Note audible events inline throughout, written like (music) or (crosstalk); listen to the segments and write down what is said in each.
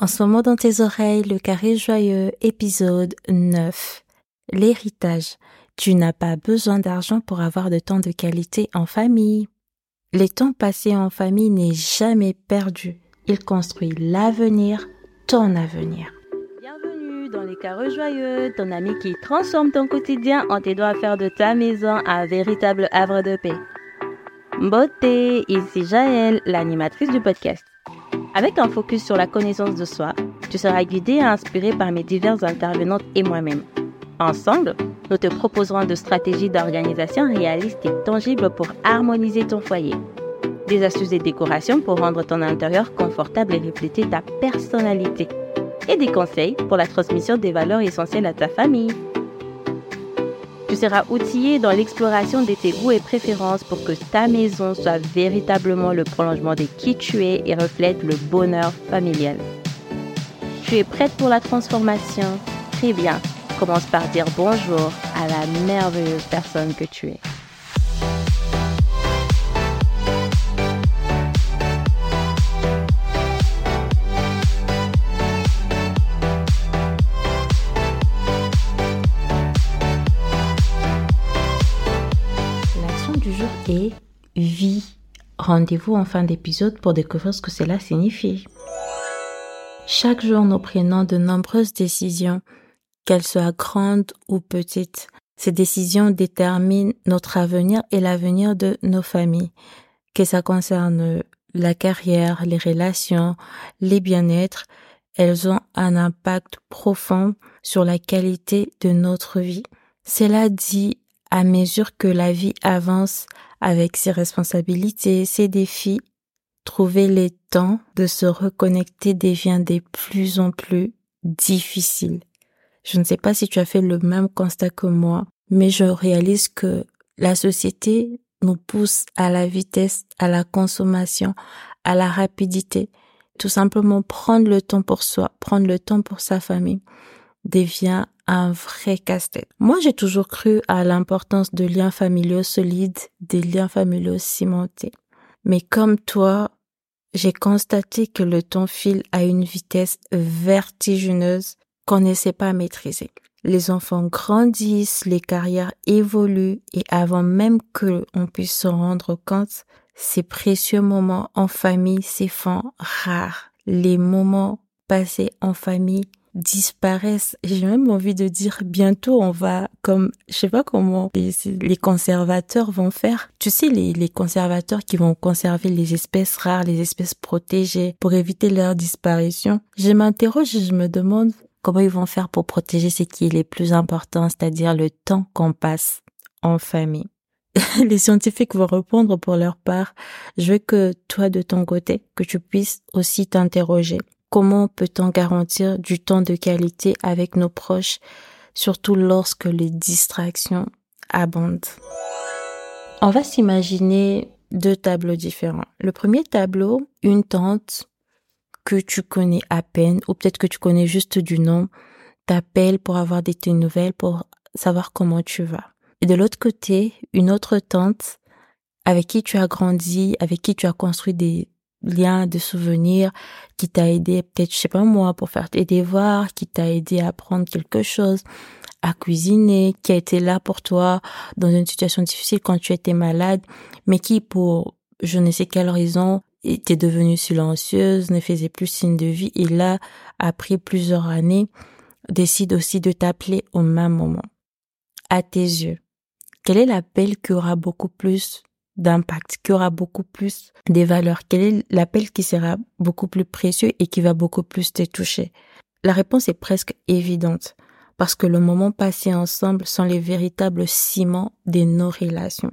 En ce moment dans tes oreilles, le carré joyeux, épisode 9. L'héritage. Tu n'as pas besoin d'argent pour avoir de temps de qualité en famille. Les temps passés en famille n'est jamais perdu. Il construit l'avenir, ton avenir. Bienvenue dans les carrés joyeux, ton ami qui transforme ton quotidien en t'aidant à faire de ta maison un véritable havre de paix. Beauté, ici Jaël, l'animatrice du podcast. Avec un focus sur la connaissance de soi, tu seras guidé et inspiré par mes diverses intervenantes et moi-même. Ensemble, nous te proposerons de stratégies d'organisation réalistes et tangibles pour harmoniser ton foyer. Des astuces et décorations pour rendre ton intérieur confortable et refléter ta personnalité. Et des conseils pour la transmission des valeurs essentielles à ta famille. Tu seras outillé dans l'exploration de tes goûts et préférences pour que ta maison soit véritablement le prolongement de qui tu es et reflète le bonheur familial. Tu es prête pour la transformation? Très bien. Commence par dire bonjour à la merveilleuse personne que tu es. Et vie. Rendez-vous en fin d'épisode pour découvrir ce que cela signifie. Chaque jour, nous prenons de nombreuses décisions, qu'elles soient grandes ou petites. Ces décisions déterminent notre avenir et l'avenir de nos familles, que ça concerne la carrière, les relations, les bien-être, elles ont un impact profond sur la qualité de notre vie. Cela dit, à mesure que la vie avance, avec ses responsabilités, ses défis, trouver les temps de se reconnecter devient de plus en plus difficile. Je ne sais pas si tu as fait le même constat que moi, mais je réalise que la société nous pousse à la vitesse, à la consommation, à la rapidité. Tout simplement prendre le temps pour soi, prendre le temps pour sa famille devient un vrai casse-tête. Moi, j'ai toujours cru à l'importance de liens familiaux solides, des liens familiaux cimentés. Mais comme toi, j'ai constaté que le temps file à une vitesse vertigineuse qu'on ne sait pas maîtriser. Les enfants grandissent, les carrières évoluent et avant même que on puisse se rendre compte, ces précieux moments en famille se font rares. Les moments passés en famille disparaissent. J'ai même envie de dire bientôt on va comme je sais pas comment les, conservateurs vont faire. Tu sais les, les conservateurs qui vont conserver les espèces rares, les espèces protégées pour éviter leur disparition. Je m'interroge et je me demande comment ils vont faire pour protéger ce qui est le plus important, c'est-à-dire le temps qu'on passe en famille. (laughs) les scientifiques vont répondre pour leur part. Je veux que toi de ton côté, que tu puisses aussi t'interroger. Comment peut-on garantir du temps de qualité avec nos proches, surtout lorsque les distractions abondent? On va s'imaginer deux tableaux différents. Le premier tableau, une tante que tu connais à peine, ou peut-être que tu connais juste du nom, t'appelle pour avoir des nouvelles, pour savoir comment tu vas. Et de l'autre côté, une autre tante avec qui tu as grandi, avec qui tu as construit des, lien de souvenirs qui t'a aidé peut-être je sais pas moi pour faire tes devoirs qui t'a aidé à apprendre quelque chose à cuisiner qui a été là pour toi dans une situation difficile quand tu étais malade mais qui pour je ne sais quelle raison était devenue silencieuse ne faisait plus signe de vie et là après plusieurs années décide aussi de t'appeler au même moment. À tes yeux quel est l'appel qui aura beaucoup plus d'impact, qui aura beaucoup plus des valeurs Quel est l'appel qui sera beaucoup plus précieux et qui va beaucoup plus te toucher? La réponse est presque évidente parce que le moment passé ensemble sont les véritables ciments de nos relations.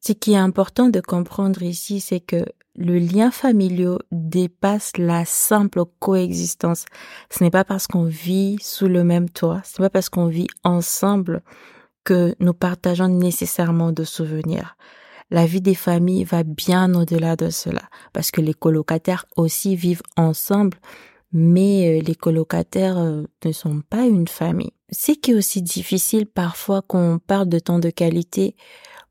Ce qui est important de comprendre ici, c'est que le lien familial dépasse la simple coexistence. Ce n'est pas parce qu'on vit sous le même toit, ce n'est pas parce qu'on vit ensemble que nous partageons nécessairement de souvenirs la vie des familles va bien au-delà de cela, parce que les colocataires aussi vivent ensemble, mais euh, les colocataires euh, ne sont pas une famille. Ce qui est aussi difficile parfois qu'on parle de temps de qualité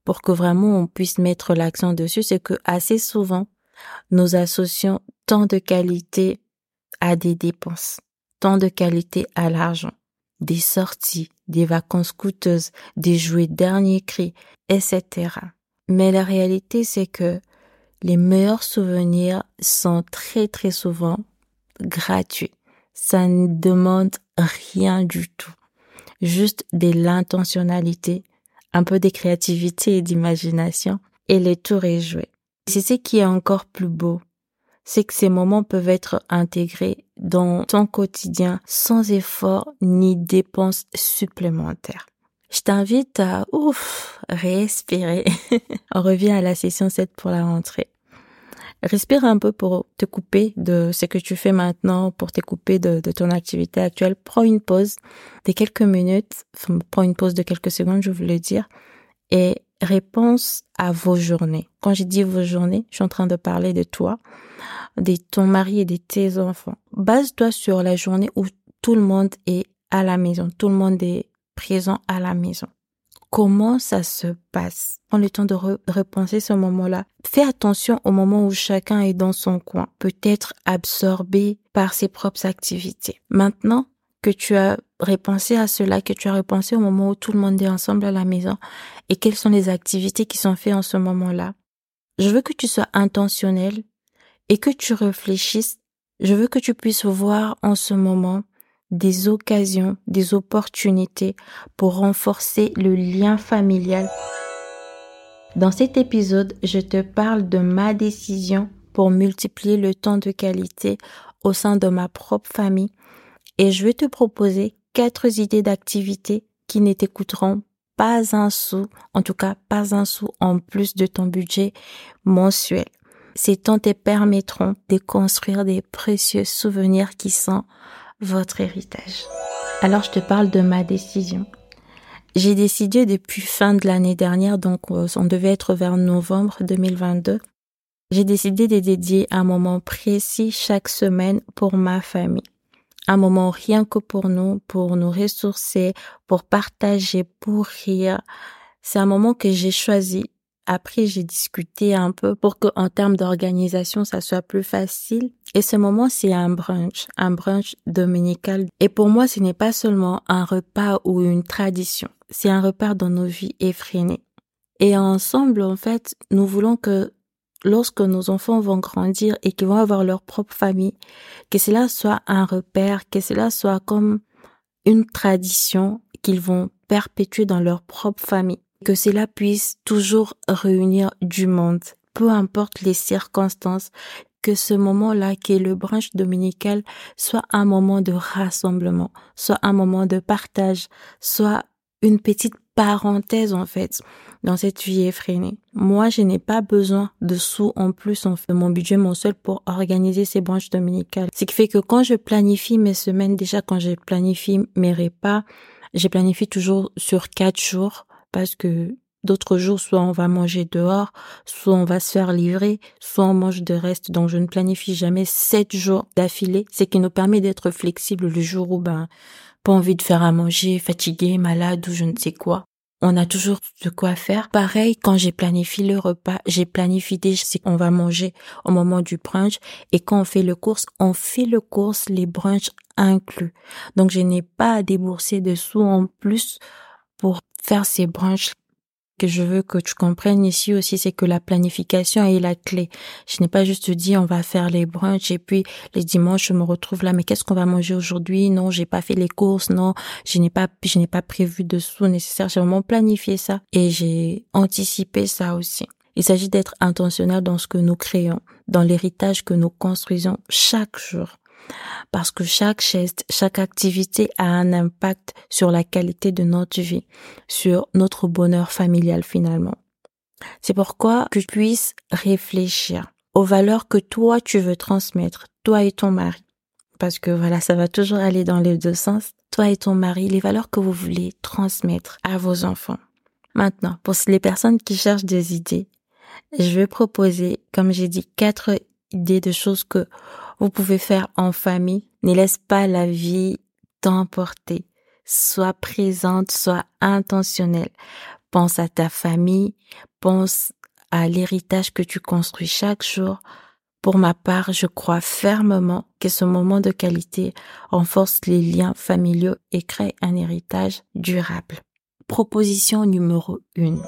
pour que vraiment on puisse mettre l'accent dessus, c'est que assez souvent, nous associons temps de qualité à des dépenses, temps de qualité à l'argent, des sorties, des vacances coûteuses, des jouets dernier cri, etc. Mais la réalité, c'est que les meilleurs souvenirs sont très très souvent gratuits. Ça ne demande rien du tout. Juste de l'intentionnalité, un peu de créativité et d'imagination et le tour est joué. C'est ce qui est encore plus beau. C'est que ces moments peuvent être intégrés dans ton quotidien sans effort ni dépenses supplémentaires. Je t'invite à, ouf, respirer. (laughs) On revient à la session 7 pour la rentrée. Respire un peu pour te couper de ce que tu fais maintenant, pour te couper de, ton activité actuelle. Prends une pause de quelques minutes, prends une pause de quelques secondes, je voulais dire, et réponse à vos journées. Quand j'ai dit vos journées, je suis en train de parler de toi, de ton mari et de tes enfants. Base-toi sur la journée où tout le monde est à la maison, tout le monde est présent à la maison comment ça se passe? Prends le temps de repenser ce moment-là. Fais attention au moment où chacun est dans son coin, peut-être absorbé par ses propres activités. Maintenant que tu as repensé à cela, que tu as repensé au moment où tout le monde est ensemble à la maison et quelles sont les activités qui sont faites en ce moment-là, je veux que tu sois intentionnel et que tu réfléchisses. Je veux que tu puisses voir en ce moment des occasions, des opportunités pour renforcer le lien familial. Dans cet épisode, je te parle de ma décision pour multiplier le temps de qualité au sein de ma propre famille et je vais te proposer quatre idées d'activités qui ne t'écouteront pas un sou, en tout cas pas un sou en plus de ton budget mensuel. Ces temps te permettront de construire des précieux souvenirs qui sont votre héritage. Alors je te parle de ma décision. J'ai décidé depuis fin de l'année dernière, donc euh, on devait être vers novembre 2022. J'ai décidé de dédier un moment précis chaque semaine pour ma famille. Un moment rien que pour nous, pour nous ressourcer, pour partager, pour rire. C'est un moment que j'ai choisi après, j'ai discuté un peu pour que, en termes d'organisation, ça soit plus facile. Et ce moment, c'est un brunch, un brunch dominical. Et pour moi, ce n'est pas seulement un repas ou une tradition. C'est un repas dans nos vies effrénées. Et ensemble, en fait, nous voulons que lorsque nos enfants vont grandir et qu'ils vont avoir leur propre famille, que cela soit un repère, que cela soit comme une tradition qu'ils vont perpétuer dans leur propre famille que cela puisse toujours réunir du monde, peu importe les circonstances, que ce moment-là, qui est le branche dominical, soit un moment de rassemblement, soit un moment de partage, soit une petite parenthèse en fait dans cette vie effrénée. Moi, je n'ai pas besoin de sous en plus en fait, mon budget mon seul pour organiser ces branches dominicales. Ce qui fait que quand je planifie mes semaines, déjà quand je planifie mes repas, je planifie toujours sur quatre jours parce que d'autres jours, soit on va manger dehors, soit on va se faire livrer, soit on mange de reste. Donc, je ne planifie jamais sept jours d'affilée, ce qui nous permet d'être flexible le jour où, ben, pas envie de faire à manger, fatigué, malade ou je ne sais quoi. On a toujours de quoi faire. Pareil, quand j'ai planifié le repas, j'ai planifié ce qu'on va manger au moment du brunch. Et quand on fait le course, on fait le course, les brunchs inclus. Donc, je n'ai pas à débourser de sous en plus pour faire ces branches que je veux que tu comprennes ici aussi, c'est que la planification est la clé. Je n'ai pas juste dit on va faire les brunchs et puis les dimanches je me retrouve là. Mais qu'est-ce qu'on va manger aujourd'hui? Non, j'ai pas fait les courses. Non, je n'ai pas, je n'ai pas prévu de sous nécessaires. J'ai vraiment planifié ça et j'ai anticipé ça aussi. Il s'agit d'être intentionnel dans ce que nous créons, dans l'héritage que nous construisons chaque jour parce que chaque geste, chaque activité a un impact sur la qualité de notre vie, sur notre bonheur familial finalement. C'est pourquoi que tu puisses réfléchir aux valeurs que toi tu veux transmettre, toi et ton mari. Parce que voilà, ça va toujours aller dans les deux sens. Toi et ton mari, les valeurs que vous voulez transmettre à vos enfants. Maintenant, pour les personnes qui cherchent des idées, je vais proposer, comme j'ai dit, quatre idées de choses que vous pouvez faire en famille. Ne laisse pas la vie t'emporter. Sois présente, sois intentionnelle. Pense à ta famille, pense à l'héritage que tu construis chaque jour. Pour ma part, je crois fermement que ce moment de qualité renforce les liens familiaux et crée un héritage durable. Proposition numéro une.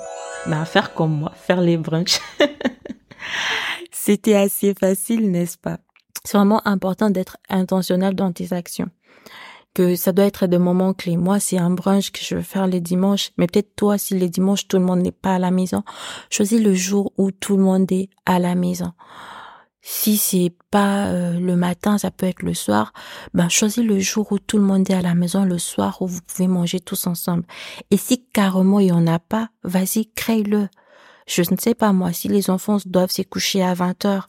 Ben, faire comme moi, faire les brunchs. (laughs) C'était assez facile, n'est-ce pas? C'est vraiment important d'être intentionnel dans tes actions que ça doit être des moments clés. Moi, c'est un brunch que je veux faire les dimanches, mais peut-être toi, si les dimanches, tout le monde n'est pas à la maison, choisis le jour où tout le monde est à la maison. Si c'est pas euh, le matin, ça peut être le soir. Ben choisis le jour où tout le monde est à la maison, le soir où vous pouvez manger tous ensemble. Et si carrément il y en a pas, vas-y crée-le. Je ne sais pas moi si les enfants doivent se coucher à 20 heures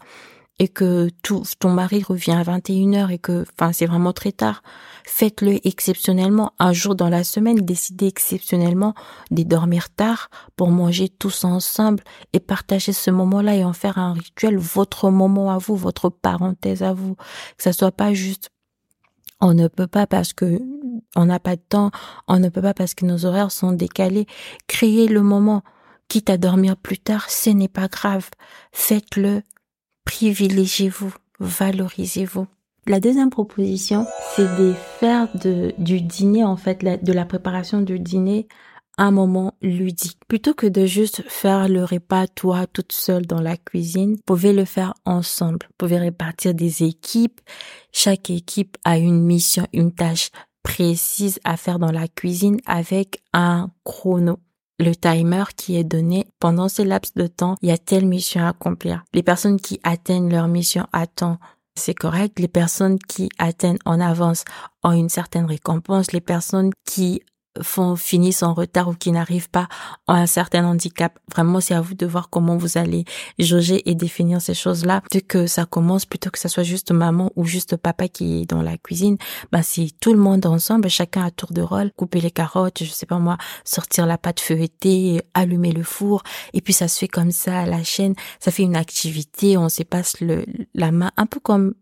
et que tout, ton mari revient à 21h et que, enfin, c'est vraiment très tard, faites-le exceptionnellement. Un jour dans la semaine, décidez exceptionnellement de dormir tard pour manger tous ensemble et partager ce moment-là et en faire un rituel, votre moment à vous, votre parenthèse à vous. Que ça soit pas juste on ne peut pas parce que on n'a pas de temps, on ne peut pas parce que nos horaires sont décalés. Créez le moment. Quitte à dormir plus tard, ce n'est pas grave. Faites-le privilégiez-vous, valorisez-vous. La deuxième proposition, c'est de faire du dîner, en fait, de la préparation du dîner, un moment ludique. Plutôt que de juste faire le repas toi toute seule dans la cuisine, vous pouvez le faire ensemble. Vous pouvez répartir des équipes. Chaque équipe a une mission, une tâche précise à faire dans la cuisine avec un chrono le timer qui est donné pendant ce laps de temps, il y a telle mission à accomplir. Les personnes qui atteignent leur mission à temps, c'est correct. Les personnes qui atteignent en avance ont une certaine récompense. Les personnes qui font finissent en retard ou qui n'arrivent pas à un certain handicap. Vraiment, c'est à vous de voir comment vous allez jauger et définir ces choses-là. Dès que ça commence, plutôt que ça soit juste maman ou juste papa qui est dans la cuisine, bah c'est tout le monde ensemble, chacun à tour de rôle, couper les carottes, je sais pas moi, sortir la pâte feuilletée, allumer le four, et puis ça se fait comme ça à la chaîne. Ça fait une activité, on se passe le la main, un peu comme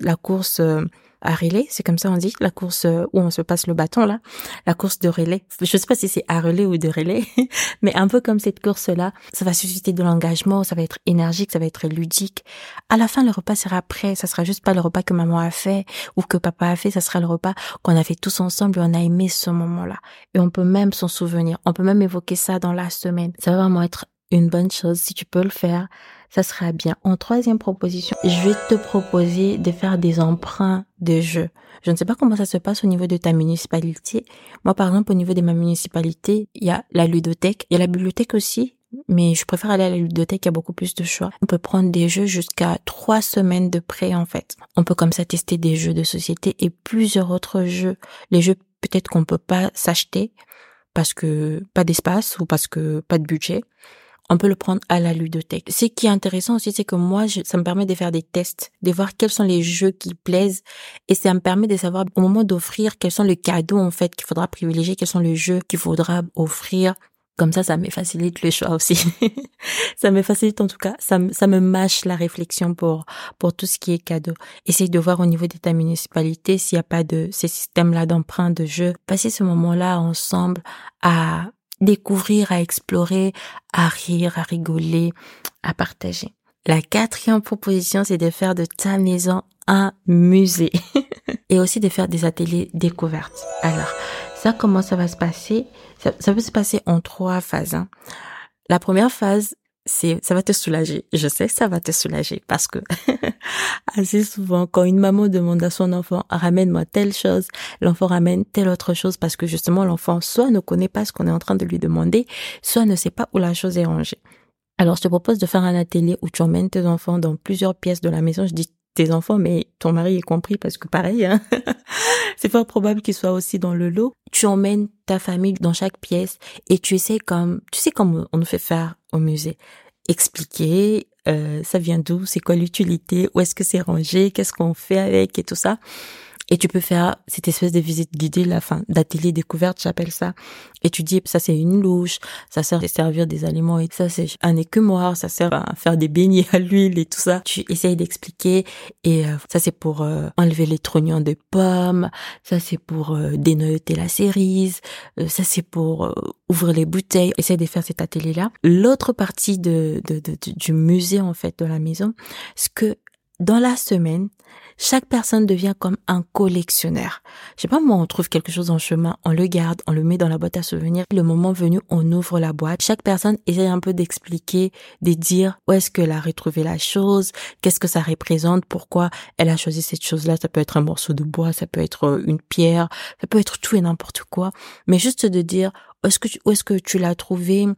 la course. Euh, à relais, c'est comme ça on dit, la course euh, où on se passe le bâton là, la course de relais. Je sais pas si c'est à relais ou de relais, (laughs) mais un peu comme cette course-là, ça va susciter de l'engagement, ça va être énergique, ça va être ludique. À la fin, le repas sera prêt, ça sera juste pas le repas que maman a fait ou que papa a fait, ça sera le repas qu'on a fait tous ensemble et on a aimé ce moment-là. Et on peut même s'en souvenir, on peut même évoquer ça dans la semaine. Ça va vraiment être une bonne chose si tu peux le faire ça sera bien. En troisième proposition, je vais te proposer de faire des emprunts de jeux. Je ne sais pas comment ça se passe au niveau de ta municipalité. Moi, par exemple, au niveau de ma municipalité, il y a la ludothèque, il y a la bibliothèque aussi, mais je préfère aller à la ludothèque, il y a beaucoup plus de choix. On peut prendre des jeux jusqu'à trois semaines de prêt, en fait. On peut comme ça tester des jeux de société et plusieurs autres jeux. Les jeux peut-être qu'on peut pas s'acheter parce que pas d'espace ou parce que pas de budget on peut le prendre à la ludothèque. Ce qui est intéressant aussi, c'est que moi, ça me permet de faire des tests, de voir quels sont les jeux qui plaisent, et ça me permet de savoir au moment d'offrir quels sont les cadeaux en fait qu'il faudra privilégier, quels sont les jeux qu'il faudra offrir. Comme ça, ça me facilite le choix aussi. (laughs) ça me facilite en tout cas, ça, ça me mâche la réflexion pour pour tout ce qui est cadeau. Essaye de voir au niveau de ta municipalité s'il n'y a pas de ces systèmes-là d'emprunt de jeux. Passer ce moment-là ensemble à découvrir, à explorer, à rire, à rigoler, à partager. La quatrième proposition, c'est de faire de ta maison un musée (laughs) et aussi de faire des ateliers découvertes. Alors, ça, comment ça va se passer? Ça, peut se passer en trois phases. Hein. La première phase, c'est ça va te soulager. Je sais que ça va te soulager parce que (laughs) assez souvent quand une maman demande à son enfant ramène-moi telle chose, l'enfant ramène telle autre chose parce que justement l'enfant soit ne connaît pas ce qu'on est en train de lui demander, soit ne sait pas où la chose est rangée. Alors je te propose de faire un atelier où tu emmènes tes enfants dans plusieurs pièces de la maison. Je dis tes enfants, mais ton mari est compris parce que pareil, hein (laughs) c'est fort probable qu'il soit aussi dans le lot. Tu emmènes ta famille dans chaque pièce et tu essaies comme, tu sais comme on nous fait faire au musée, expliquer euh, ça vient d'où, c'est quoi l'utilité, où est-ce que c'est rangé, qu'est-ce qu'on fait avec et tout ça. Et tu peux faire cette espèce de visite guidée, la fin d'atelier découverte, j'appelle ça. Et tu dis, ça c'est une louche, ça sert à servir des aliments et ça c'est un écumoire, ça sert à faire des beignets à l'huile et tout ça. Tu essayes d'expliquer et euh, ça c'est pour euh, enlever les trognons de pommes, ça c'est pour euh, la cerise, ça c'est pour ouvrir les bouteilles. Essaye de faire cet atelier-là. L'autre partie de, de, de, du musée en fait de la maison, ce que dans la semaine, chaque personne devient comme un collectionneur. Je sais pas, moi, on trouve quelque chose en chemin, on le garde, on le met dans la boîte à souvenirs. Le moment venu, on ouvre la boîte. Chaque personne essaie un peu d'expliquer, de dire où est-ce qu'elle a retrouvé la chose, qu'est-ce que ça représente, pourquoi elle a choisi cette chose-là. Ça peut être un morceau de bois, ça peut être euh, une pierre, ça peut être tout et n'importe quoi. Mais juste de dire est-ce que tu, où est-ce que tu l'as trouvé,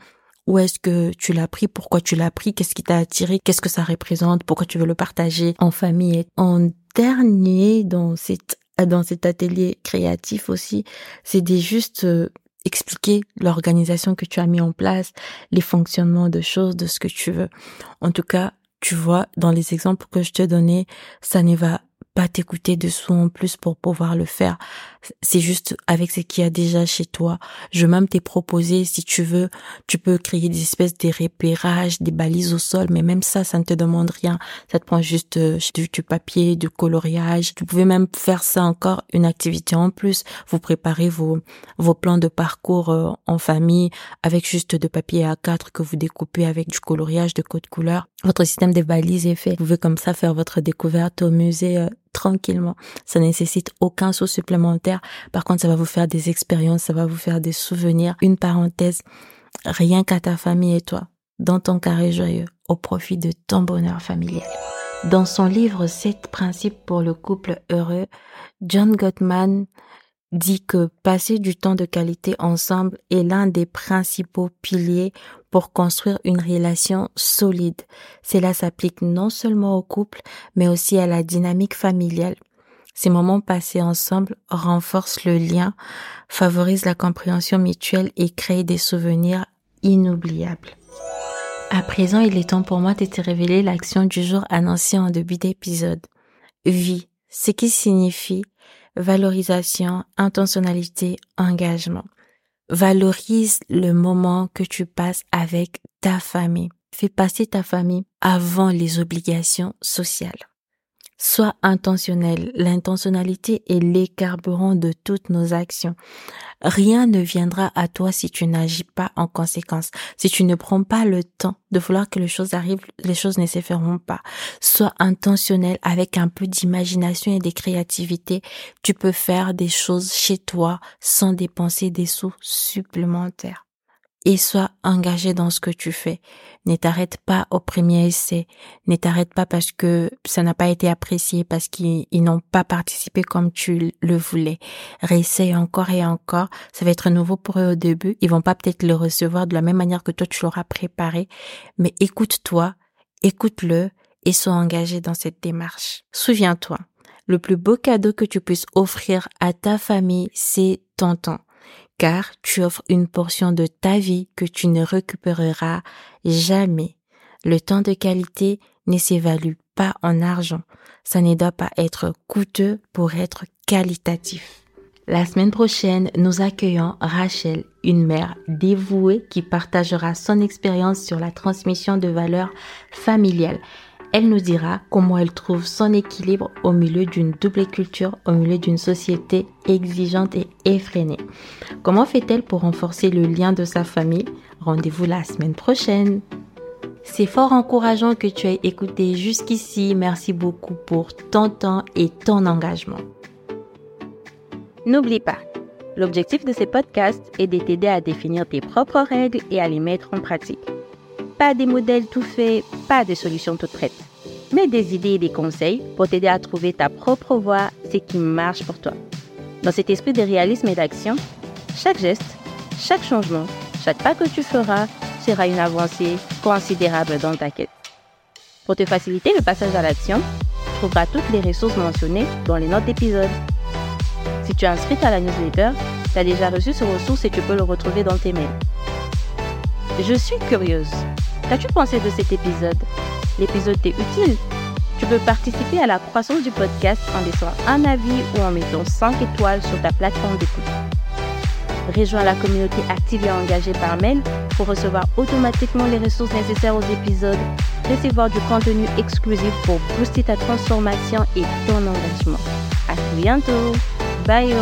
où est-ce que tu l'as pris, pourquoi tu l'as pris, qu'est-ce qui t'a attiré, qu'est-ce que ça représente, pourquoi tu veux le partager en famille? En dernier, dans cette, dans cet atelier créatif aussi, c'est de juste euh, expliquer l'organisation que tu as mis en place, les fonctionnements de choses, de ce que tu veux. En tout cas, tu vois, dans les exemples que je te donnais, ça ne va pas t'écouter dessous en plus pour pouvoir le faire. C'est juste avec ce qu'il y a déjà chez toi. Je même t'ai proposé, si tu veux, tu peux créer des espèces de repérages, des balises au sol, mais même ça, ça ne te demande rien. Ça te prend juste euh, du, papier, du coloriage. Tu pouvez même faire ça encore une activité en plus. Vous préparez vos, vos plans de parcours euh, en famille avec juste de papier A4 que vous découpez avec du coloriage de code couleur. Votre système de balises est fait. Vous pouvez comme ça faire votre découverte au musée euh, tranquillement. Ça nécessite aucun sou supplémentaire. Par contre, ça va vous faire des expériences, ça va vous faire des souvenirs. Une parenthèse, rien qu'à ta famille et toi, dans ton carré joyeux, au profit de ton bonheur familial. Dans son livre 7 principes pour le couple heureux, John Gottman dit que passer du temps de qualité ensemble est l'un des principaux piliers pour construire une relation solide. Cela s'applique non seulement au couple, mais aussi à la dynamique familiale. Ces moments passés ensemble renforcent le lien, favorisent la compréhension mutuelle et créent des souvenirs inoubliables. À présent, il est temps pour moi de te révéler l'action du jour annoncée en début d'épisode. Vie, ce qui signifie valorisation, intentionnalité, engagement. Valorise le moment que tu passes avec ta famille. Fais passer ta famille avant les obligations sociales. Sois intentionnel. L'intentionnalité est les carburants de toutes nos actions. Rien ne viendra à toi si tu n'agis pas en conséquence. Si tu ne prends pas le temps de vouloir que les choses arrivent, les choses ne se feront pas. Sois intentionnel avec un peu d'imagination et de créativité. Tu peux faire des choses chez toi sans dépenser des sous supplémentaires et sois engagé dans ce que tu fais. Ne t'arrête pas au premier essai. Ne t'arrête pas parce que ça n'a pas été apprécié, parce qu'ils n'ont pas participé comme tu le voulais. Réessaye encore et encore. Ça va être nouveau pour eux au début. Ils vont pas peut-être le recevoir de la même manière que toi tu l'auras préparé. Mais écoute-toi, écoute-le et sois engagé dans cette démarche. Souviens-toi, le plus beau cadeau que tu puisses offrir à ta famille, c'est ton temps car tu offres une portion de ta vie que tu ne récupéreras jamais. Le temps de qualité ne s'évalue pas en argent. Ça ne doit pas être coûteux pour être qualitatif. La semaine prochaine, nous accueillons Rachel, une mère dévouée qui partagera son expérience sur la transmission de valeurs familiales. Elle nous dira comment elle trouve son équilibre au milieu d'une double culture, au milieu d'une société exigeante et effrénée. Comment fait-elle pour renforcer le lien de sa famille? Rendez-vous la semaine prochaine. C'est fort encourageant que tu aies écouté jusqu'ici. Merci beaucoup pour ton temps et ton engagement. N'oublie pas, l'objectif de ces podcasts est de t'aider à définir tes propres règles et à les mettre en pratique. Pas des modèles tout faits, pas de solutions toutes prêtes, mais des idées et des conseils pour t'aider à trouver ta propre voie, ce qui marche pour toi. Dans cet esprit de réalisme et d'action, chaque geste, chaque changement, chaque pas que tu feras sera une avancée considérable dans ta quête. Pour te faciliter le passage à l'action, tu trouveras toutes les ressources mentionnées dans les notes d'épisode. Si tu es inscrite à la newsletter, tu as déjà reçu ce ressource et tu peux le retrouver dans tes mails. Je suis curieuse. Qu'as-tu pensé de cet épisode? L'épisode t'est utile Tu peux participer à la croissance du podcast en laissant un avis ou en mettant 5 étoiles sur ta plateforme d'écoute. Rejoins la communauté active et engagée par mail pour recevoir automatiquement les ressources nécessaires aux épisodes, recevoir du contenu exclusif pour booster ta transformation et ton engagement. À bientôt. Bye.